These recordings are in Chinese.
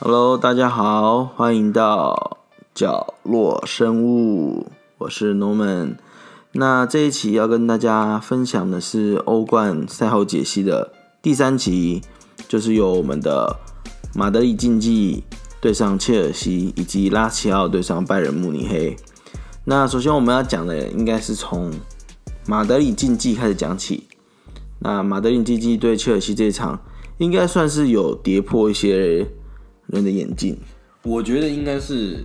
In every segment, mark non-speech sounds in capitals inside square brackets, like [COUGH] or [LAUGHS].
Hello，大家好，欢迎到角落生物，我是 Norman。那这一期要跟大家分享的是欧冠赛后解析的第三集，就是由我们的马德里竞技对上切尔西，以及拉齐奥对上拜仁慕尼黑。那首先我们要讲的应该是从马德里竞技开始讲起。那马德里竞技对切尔西这一场，应该算是有跌破一些人的眼镜。我觉得应该是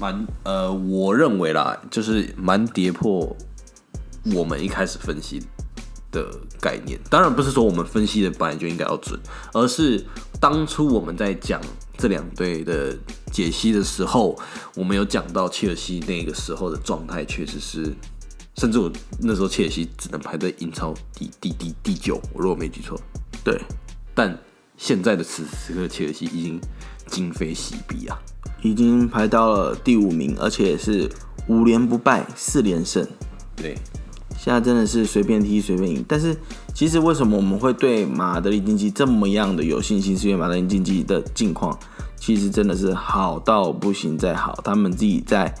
蛮呃，我认为啦，就是蛮跌破我们一开始分析的概念。当然不是说我们分析的本来就应该要准，而是当初我们在讲这两队的解析的时候，我们有讲到切尔西那个时候的状态确实是，甚至我那时候切尔西只能排在英超第第第第九，我如果没记错。对，但现在的此时此刻，切尔西已经今非昔比啊！已经排到了第五名，而且是五连不败，四连胜。对，现在真的是随便踢随便赢。但是其实为什么我们会对马德里竞技这么样的有信心？是因为马德里竞技的境况其实真的是好到不行再好，他们自己在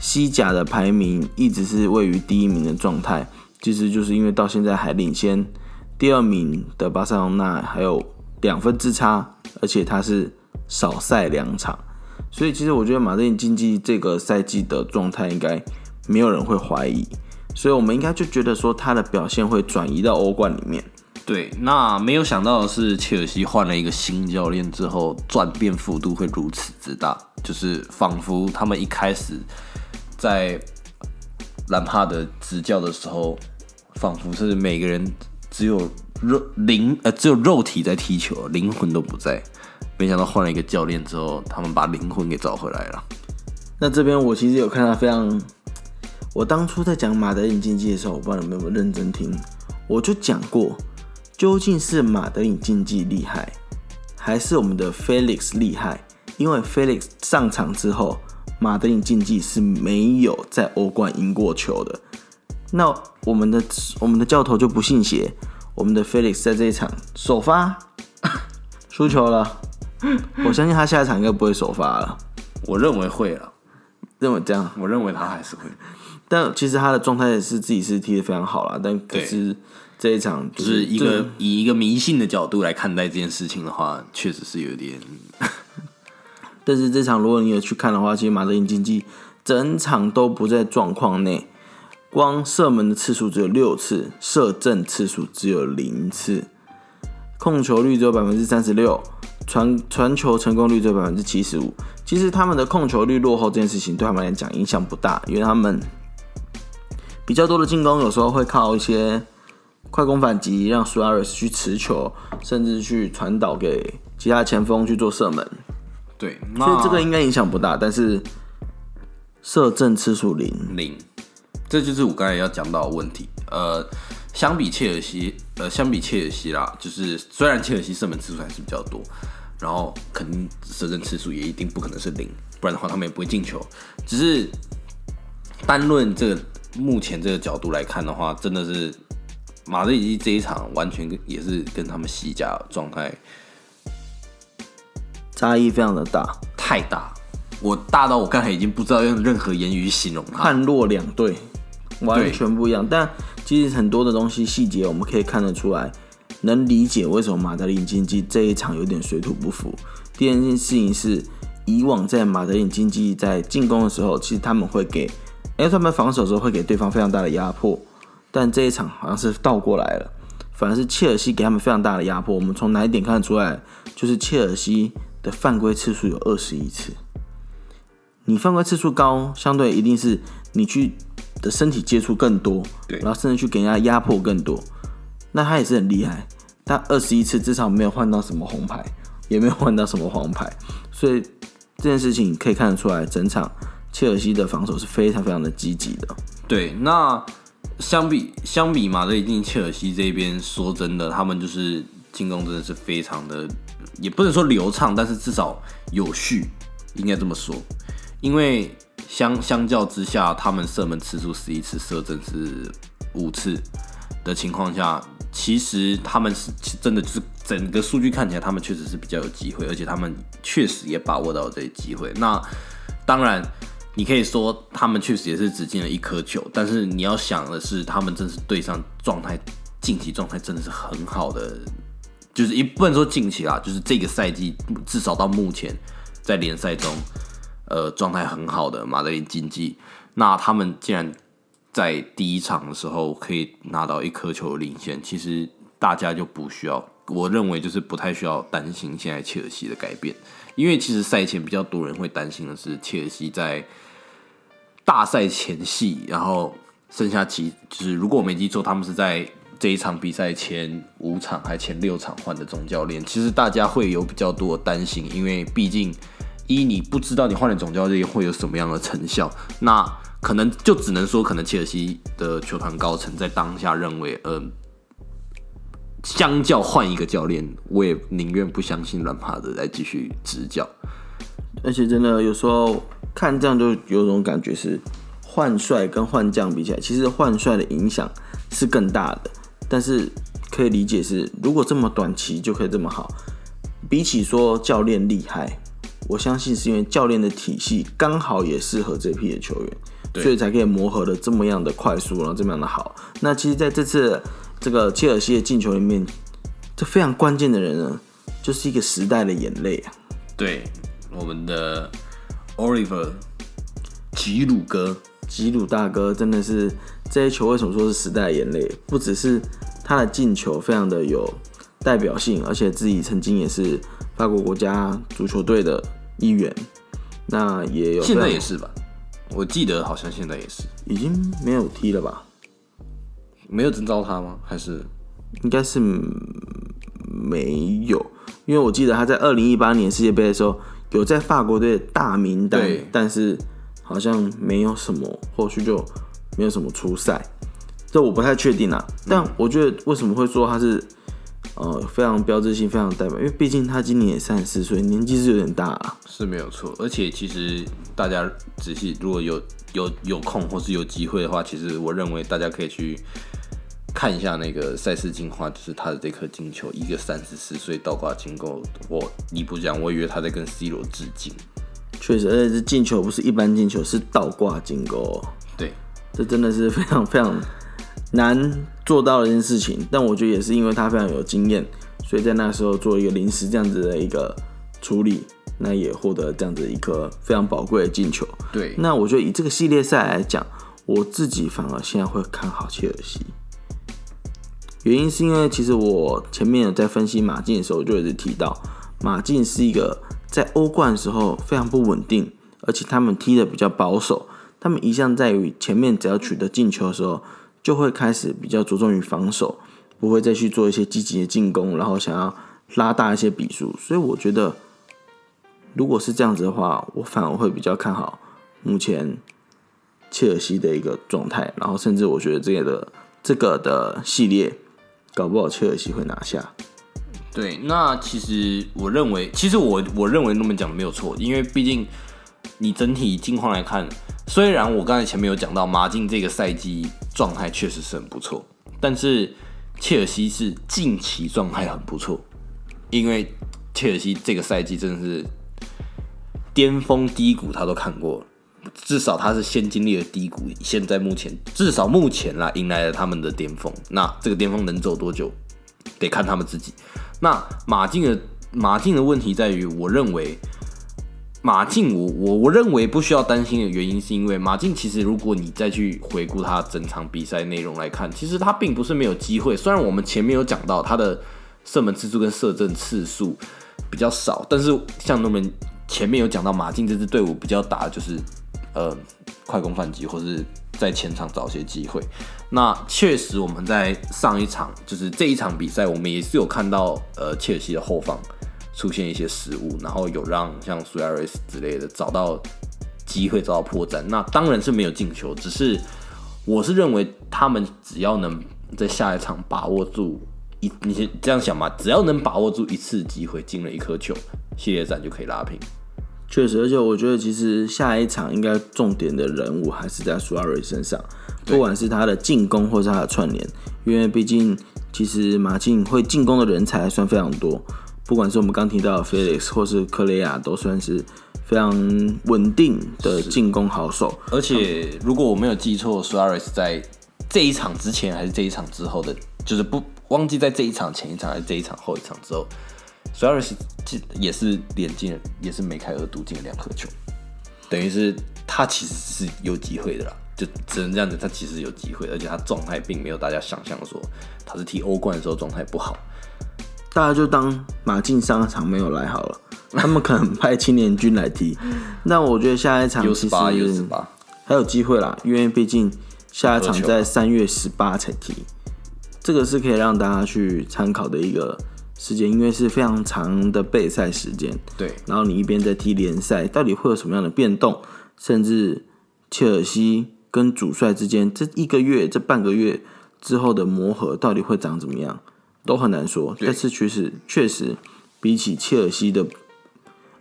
西甲的排名一直是位于第一名的状态。其实就是因为到现在还领先第二名的巴塞罗那还有两分之差，而且他是少赛两场。所以其实我觉得马德里竞技这个赛季的状态应该没有人会怀疑，所以我们应该就觉得说他的表现会转移到欧冠里面。对，那没有想到的是，切尔西换了一个新教练之后，转变幅度会如此之大，就是仿佛他们一开始在兰帕德执教的时候，仿佛是每个人只有肉灵呃只有肉体在踢球，灵魂都不在。没想到换了一个教练之后，他们把灵魂给找回来了。那这边我其实有看到非常，我当初在讲马德里竞技的时候，我不知道你们有没有认真听，我就讲过，究竟是马德里竞技厉害，还是我们的 Felix 厉害？因为 Felix 上场之后，马德里竞技是没有在欧冠赢过球的。那我们的我们的教头就不信邪，我们的 Felix 在这一场首发 [LAUGHS] 输球了，我相信他下一场应该不会首发了。我认为会了，认为这样，我认为他还是会。但其实他的状态是自己是踢的非常好啦，但可是这一场就就是一个以一个迷信的角度来看待这件事情的话，确实是有点 [LAUGHS] 但是这场如果你有去看的话，其实马德里竞技整场都不在状况内，光射门的次数只有六次，射正次数只有零次，控球率只有百分之三十六，传传球成功率只有百分之七十五。其实他们的控球率落后这件事情对他们来讲影响不大，因为他们比较多的进攻有时候会靠一些快攻反击，让苏亚雷斯去持球，甚至去传导给其他前锋去做射门。对。所以这个应该影响不大，但是射正次数零，零，这就是我刚才要讲到的问题。呃，相比切尔西，呃，相比切尔西啦，就是虽然切尔西射门次数还是比较多，然后肯定射正次数也一定不可能是零，不然的话他们也不会进球。只是单论这个目前这个角度来看的话，真的是马德里这一场完全跟也是跟他们西甲状态差异非常的大，太大，我大到我刚才已经不知道用任何言语去形容它。判若两队，完全不一样。但其实很多的东西细节我们可以看得出来，能理解为什么马德里竞技这一场有点水土不服。第二件事情是，以往在马德里竞技在进攻的时候，其实他们会给，因为他们防守的时候会给对方非常大的压迫，但这一场好像是倒过来了，反而是切尔西给他们非常大的压迫。我们从哪一点看得出来？就是切尔西的犯规次数有二十一次。你犯规次数高，相对一定是你去的身体接触更多，对然后甚至去给人家压迫更多。那他也是很厉害，他二十一次至少没有换到什么红牌，也没有换到什么黄牌，所以这件事情可以看得出来，整场切尔西的防守是非常非常的积极的。对，那相比相比马德里竞技切尔西这边，说真的，他们就是进攻真的是非常的，也不能说流畅，但是至少有序，应该这么说。因为相相较之下，他们射门次数十一次，射正是五次的情况下，其实他们是真的就是整个数据看起来，他们确实是比较有机会，而且他们确实也把握到这些机会。那当然，你可以说他们确实也是只进了一颗球，但是你要想的是，他们真是对上状态，近期状态真的是很好的，就是一不能说近期啦，就是这个赛季至少到目前在联赛中，呃，状态很好的马德里竞技，那他们竟然。在第一场的时候可以拿到一颗球领先，其实大家就不需要，我认为就是不太需要担心现在切尔西的改变，因为其实赛前比较多人会担心的是切尔西在大赛前戏，然后剩下其就是如果我没记错，他们是在这一场比赛前五场还前六场换的总教练，其实大家会有比较多担心，因为毕竟一你不知道你换了总教练会有什么样的成效，那。可能就只能说，可能切尔西的球团高层在当下认为，呃，相较换一个教练，我也宁愿不相信兰帕德来继续执教。而且真的有时候看这样就有种感觉是，换帅跟换将比起来，其实换帅的影响是更大的。但是可以理解是，如果这么短期就可以这么好，比起说教练厉害，我相信是因为教练的体系刚好也适合这批的球员。所以才可以磨合的这么样的快速，然后这么样的好。那其实在这次这个切尔西的进球里面，这非常关键的人呢，就是一个时代的眼泪啊。对，我们的 Oliver 吉鲁哥，吉鲁大哥真的是这些球为什么说是时代眼泪？不只是他的进球非常的有代表性，而且自己曾经也是法国国家足球队的一员。那也有，现在也是吧。我记得好像现在也是，已经没有踢了吧？没有征召他吗？还是应该是没有，因为我记得他在二零一八年世界杯的时候有在法国队大名单，但是好像没有什么后续就没有什么出赛，这我不太确定啊。但我觉得为什么会说他是？呃，非常标志性，非常代表，因为毕竟他今年也三十四岁，年纪是有点大啊，是没有错。而且其实大家仔细，如果有有有空或是有机会的话，其实我认为大家可以去看一下那个赛事进化，就是他的这颗金球，一个三十四岁倒挂金钩。我你不讲，我以为他在跟 C 罗致敬。确实，而且这进球不是一般进球，是倒挂金钩。对，这真的是非常非常。难做到了一件事情，但我觉得也是因为他非常有经验，所以在那时候做一个临时这样子的一个处理，那也获得这样子一颗非常宝贵的进球。对，那我觉得以这个系列赛来讲，我自己反而现在会看好切尔西，原因是因为其实我前面有在分析马竞的时候，就一直提到马竞是一个在欧冠的时候非常不稳定，而且他们踢的比较保守，他们一向在于前面只要取得进球的时候。就会开始比较着重于防守，不会再去做一些积极的进攻，然后想要拉大一些比数。所以我觉得，如果是这样子的话，我反而会比较看好目前切尔西的一个状态。然后甚至我觉得这个的这个的系列，搞不好切尔西会拿下。对，那其实我认为，其实我我认为那么讲没有错，因为毕竟你整体近况来看。虽然我刚才前面有讲到马竞这个赛季状态确实是很不错，但是切尔西是近期状态很不错，因为切尔西这个赛季真的是巅峰低谷他都看过，至少他是先经历了低谷，现在目前至少目前啦迎来了他们的巅峰，那这个巅峰能走多久，得看他们自己。那马竞的马竞的问题在于，我认为。马竞，我我我认为不需要担心的原因，是因为马竞其实，如果你再去回顾他整场比赛内容来看，其实他并不是没有机会。虽然我们前面有讲到他的射门次数跟射正次数比较少，但是像我们前面有讲到，马竞这支队伍比较打就是呃快攻反击，或是在前场找些机会。那确实我们在上一场，就是这一场比赛，我们也是有看到呃切尔西的后方。出现一些失误，然后有让像苏亚雷斯之类的找到机会，找到破绽。那当然是没有进球，只是我是认为他们只要能在下一场把握住一，你先这样想嘛，只要能把握住一次机会，进了一颗球，系列战就可以拉平。确实，而且我觉得其实下一场应该重点的人物还是在苏亚雷身上，不管是他的进攻或是他的串联，因为毕竟其实马竞会进攻的人才还算非常多，不管是我们刚提到的 Felix 或是克雷亚，都算是非常稳定的进攻好手。而且如果我没有记错，Suarez 在这一场之前还是这一场之后的，就是不忘记在这一场前一场还是这一场后一场之后，Suarez 也是连进，也是梅开二度进了两颗球，等于是他其实是有机会的啦。就只能这样子，他其实有机会，而且他状态并没有大家想象说他是踢欧冠的时候状态不好。大家就当马竞上场没有来好了，他们可能派青年军来踢。[LAUGHS] 那我觉得下一场其实还有机会啦，因为毕竟下一场在三月十八才踢，这个是可以让大家去参考的一个时间，因为是非常长的备赛时间。对，然后你一边在踢联赛，到底会有什么样的变动？甚至切尔西。跟主帅之间这一个月、这半个月之后的磨合到底会长怎么样，都很难说。但是确实，确实比起切尔西的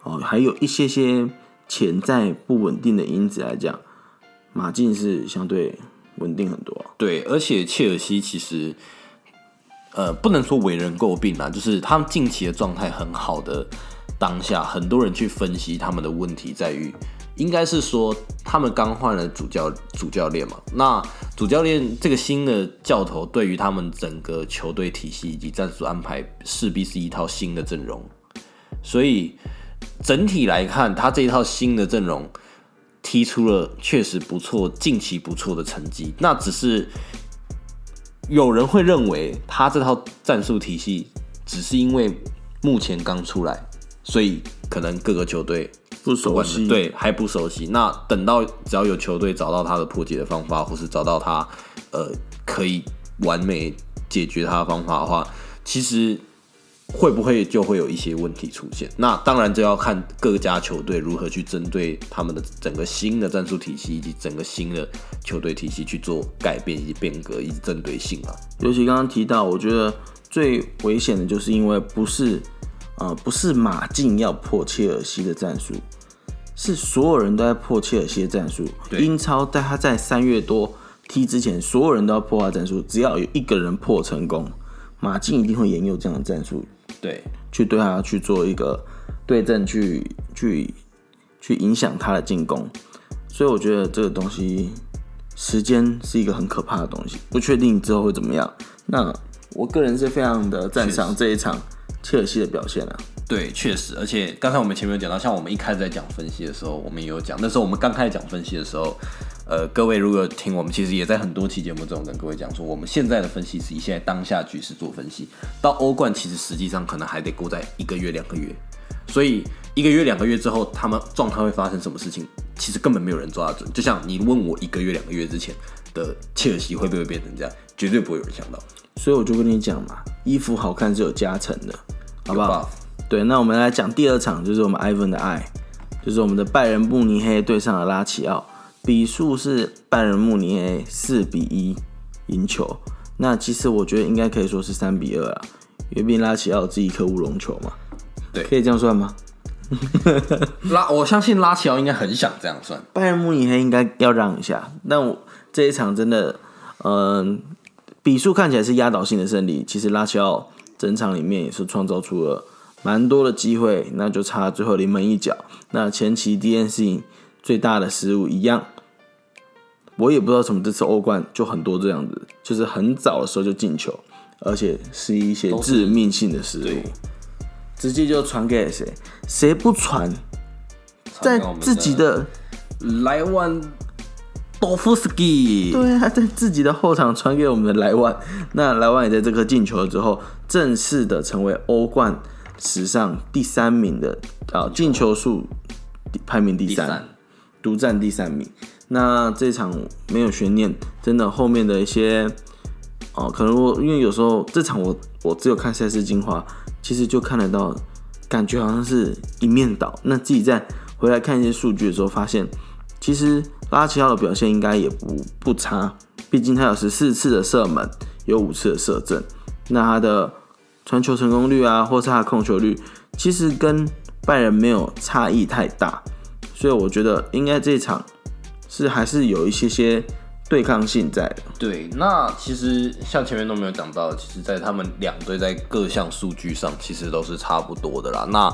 哦，还有一些些潜在不稳定的因子来讲，马竞是相对稳定很多。对，而且切尔西其实呃，不能说为人诟病啦，就是他们近期的状态很好的当下，很多人去分析他们的问题在于。应该是说，他们刚换了主教主教练嘛？那主教练这个新的教头，对于他们整个球队体系以及战术安排，势必是一套新的阵容。所以整体来看，他这一套新的阵容踢出了确实不错、近期不错的成绩。那只是有人会认为，他这套战术体系只是因为目前刚出来，所以可能各个球队。不熟悉，对，还不熟悉。那等到只要有球队找到他的破解的方法，或是找到他呃可以完美解决他的方法的话，其实会不会就会有一些问题出现？那当然就要看各家球队如何去针对他们的整个新的战术体系以及整个新的球队体系去做改变以及变革以及针对性啊。尤其刚刚提到，我觉得最危险的就是因为不是。呃，不是马竞要破切尔西的战术，是所有人都在破切尔西的战术。英超在他在三月多踢之前，所有人都要破坏战术。只要有一个人破成功，马竞一定会沿用这样的战术，对，去对他去做一个对阵，去去去影响他的进攻。所以我觉得这个东西，时间是一个很可怕的东西，不确定之后会怎么样。那我个人是非常的赞赏这一场。切尔西的表现啊，对，确实，而且刚才我们前面有讲到，像我们一开始在讲分析的时候，我们也有讲，那时候我们刚开始讲分析的时候，呃，各位如果听我们，其实也在很多期节目中跟各位讲说，我们现在的分析是以现在当下局势做分析，到欧冠其实实际上可能还得过在一个月两个月，所以一个月两个月之后，他们状态会发生什么事情，其实根本没有人抓得准。就像你问我一个月两个月之前的切尔西会不会变成这样，绝对不会有人想到。所以我就跟你讲嘛，衣服好看是有加成的，好不好？对，那我们来讲第二场，就是我们 Ivan 的爱，就是我们的拜仁慕尼黑对上了拉齐奥，比数是拜仁慕尼黑四比一赢球。那其实我觉得应该可以说是三比二啊，因为毕竟拉齐奥自己一颗乌龙球嘛。对，可以这样算吗？[LAUGHS] 拉，我相信拉齐奥应该很想这样算，拜仁慕尼黑应该要让一下。但我这一场真的，嗯。比数看起来是压倒性的胜利，其实拉齐奥整场里面也是创造出了蛮多的机会，那就差最后临门一脚。那前期 DNC 最大的失误一样，我也不知道什么这次欧冠就很多这样子，就是很早的时候就进球，而且是一些致命性的失误，直接就传给谁？谁不传？在自己的莱万。多夫斯基对啊，在自己的后场传给我们的莱万，那莱万也在这颗进球之后，正式的成为欧冠史上第三名的啊进球数排名第三，独占第三名。那这场没有悬念，真的后面的一些哦，可能我因为有时候这场我我只有看赛事精华，其实就看得到，感觉好像是一面倒。那自己在回来看一些数据的时候，发现其实。拉齐奥的表现应该也不不差，毕竟他有十四次的射门，有五次的射正。那他的传球成功率啊，或是他的控球率，其实跟拜仁没有差异太大。所以我觉得应该这场是还是有一些些对抗性在的。对，那其实像前面都没有讲到，其实，在他们两队在各项数据上其实都是差不多的啦。那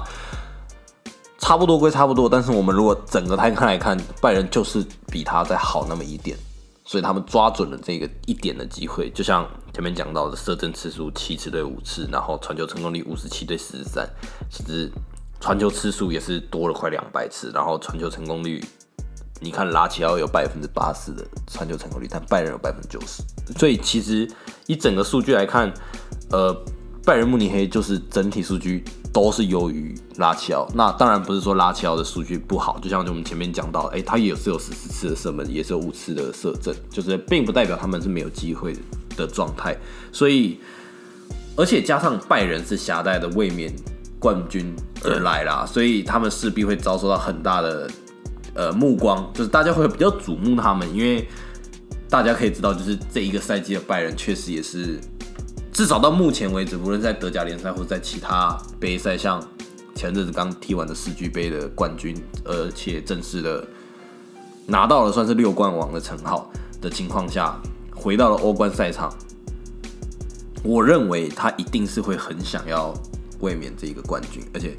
差不多归差不多，但是我们如果整个摊开来看，拜仁就是比他再好那么一点，所以他们抓准了这个一点的机会。就像前面讲到的，射正次数七次对五次，然后传球成功率五十七对四十三，其实传球次数也是多了快两百次，然后传球成功率。你看拉齐奥有百分之八十的传球成功率，但拜仁有百分之九十，所以其实以整个数据来看，呃，拜仁慕尼黑就是整体数据都是优于拉齐奥。那当然不是说拉齐奥的数据不好，就像我们前面讲到，哎，他也是有十四次的射门，也是有五次的射正，就是并不代表他们是没有机会的状态。所以，而且加上拜仁是狭带的卫冕冠军而来啦，所以他们势必会遭受到很大的。呃，目光就是大家会比较瞩目他们，因为大家可以知道，就是这一个赛季的拜仁确实也是，至少到目前为止，无论在德甲联赛或者在其他杯赛，像前阵子刚踢完的世俱杯的冠军，而且正式的拿到了算是六冠王的称号的情况下，回到了欧冠赛场，我认为他一定是会很想要卫冕这一个冠军，而且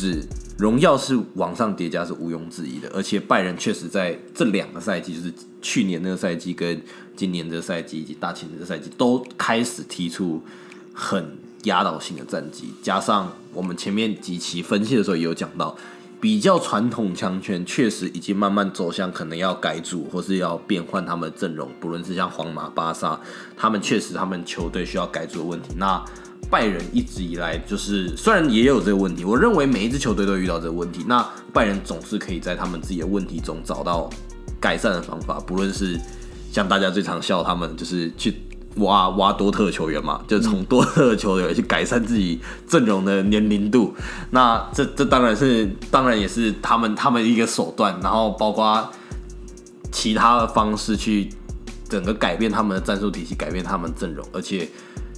是。荣耀是往上叠加是毋庸置疑的，而且拜仁确实在这两个赛季，就是去年那个赛季跟今年这个赛季以及大前年的赛季，都开始踢出很压倒性的战绩。加上我们前面几期分析的时候也有讲到，比较传统强权确实已经慢慢走向可能要改组或是要变换他们的阵容，不论是像皇马、巴萨，他们确实他们球队需要改组的问题。那拜仁一直以来就是，虽然也有这个问题，我认为每一支球队都遇到这个问题。那拜仁总是可以在他们自己的问题中找到改善的方法，不论是像大家最常笑他们，就是去挖挖多特球员嘛，就从多特球员去改善自己阵容的年龄度。那这 [LAUGHS] 这当然是，当然也是他们他们一个手段，然后包括其他的方式去整个改变他们的战术体系，改变他们阵容，而且。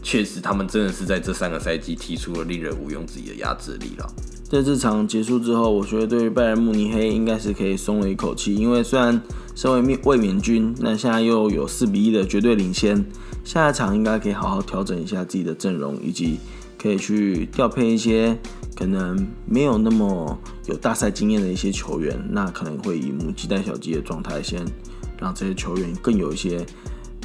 确实，他们真的是在这三个赛季提出了令人毋庸置疑的压制力了。在这场结束之后，我觉得对于拜仁慕尼黑应该是可以松了一口气，因为虽然身为卫冕军，那现在又有四比一的绝对领先，下一场应该可以好好调整一下自己的阵容，以及可以去调配一些可能没有那么有大赛经验的一些球员，那可能会以母鸡带小鸡的状态，先让这些球员更有一些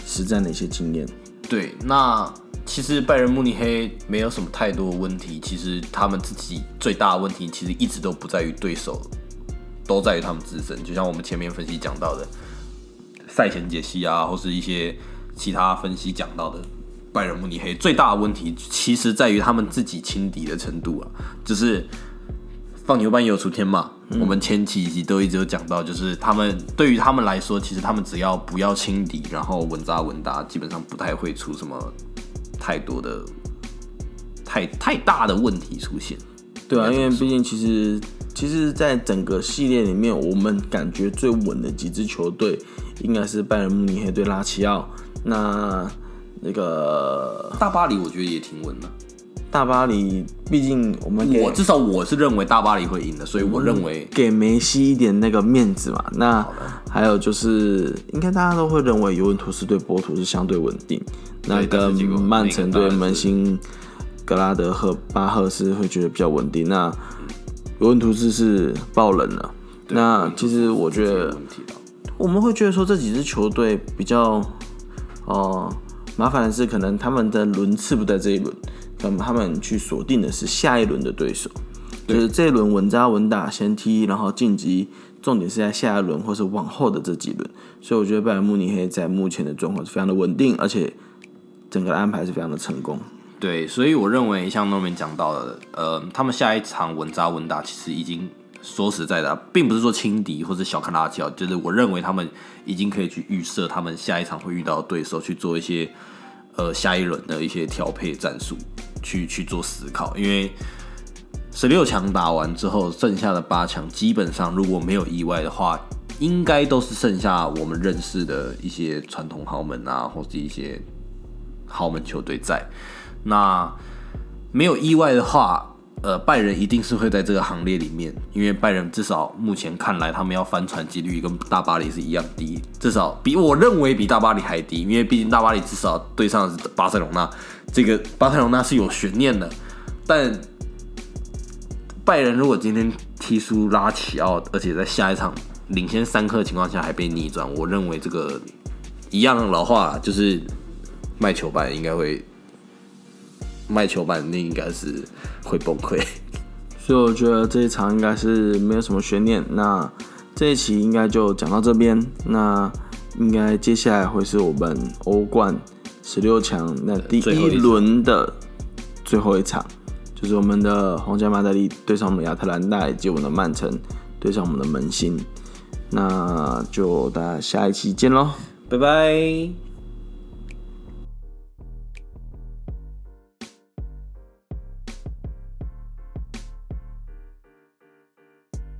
实战的一些经验。对，那。其实拜仁慕尼黑没有什么太多问题，其实他们自己最大的问题其实一直都不在于对手，都在于他们自身。就像我们前面分析讲到的赛前解析啊，或是一些其他分析讲到的，拜仁慕尼黑最大的问题其实在于他们自己轻敌的程度啊，就是放牛班也有出天嘛。我们前几集都一直有讲到，就是他们对于他们来说，其实他们只要不要轻敌，然后稳扎稳打，基本上不太会出什么。太多的、太太大的问题出现，对啊，因为毕竟其实其实，在整个系列里面，我们感觉最稳的几支球队，应该是拜仁慕尼黑对拉齐奥。那那个大巴黎，我觉得也挺稳的。大巴黎，毕竟我们我至少我是认为大巴黎会赢的，所以我认为给梅西一点那个面子嘛。那还有就是，应该大家都会认为尤文图斯对波图是相对稳定。那跟曼城对门兴格拉德和巴赫斯会觉得比较稳定。那尤文图斯是爆冷了。那其实我觉得，我们会觉得说这几支球队比较哦麻烦的是，可能他们的轮次不在这一轮。那么他们去锁定的是下一轮的对手，就是这一轮稳扎稳打先踢，然后晋级，重点是在下一轮或是往后的这几轮。所以我觉得拜仁慕尼黑在目前的状况是非常的稳定，而且整个安排是非常的成功。对，所以我认为像诺明讲到的，呃，他们下一场稳扎稳打，其实已经说实在的，并不是说轻敌或者小看拉乔，就是我认为他们已经可以去预设他们下一场会遇到对手，去做一些呃下一轮的一些调配战术。去去做思考，因为十六强打完之后，剩下的八强基本上如果没有意外的话，应该都是剩下我们认识的一些传统豪门啊，或是一些豪门球队在。那没有意外的话，呃，拜仁一定是会在这个行列里面，因为拜仁至少目前看来，他们要翻船几率跟大巴黎是一样低，至少比我认为比大巴黎还低，因为毕竟大巴黎至少对上是巴塞隆纳，这个巴塞隆纳是有悬念的，但拜仁如果今天踢输拉齐奥，而且在下一场领先三颗的情况下还被逆转，我认为这个一样的老话就是卖球版应该会。卖球版那应该是会崩溃，[LAUGHS] 所以我觉得这一场应该是没有什么悬念。那这一期应该就讲到这边，那应该接下来会是我们欧冠十六强那第一轮的最后一场，就是我们的皇家马德里对上我们亚特兰大，以及我们的曼城对上我们的门兴。那就大家下一期见喽，拜拜。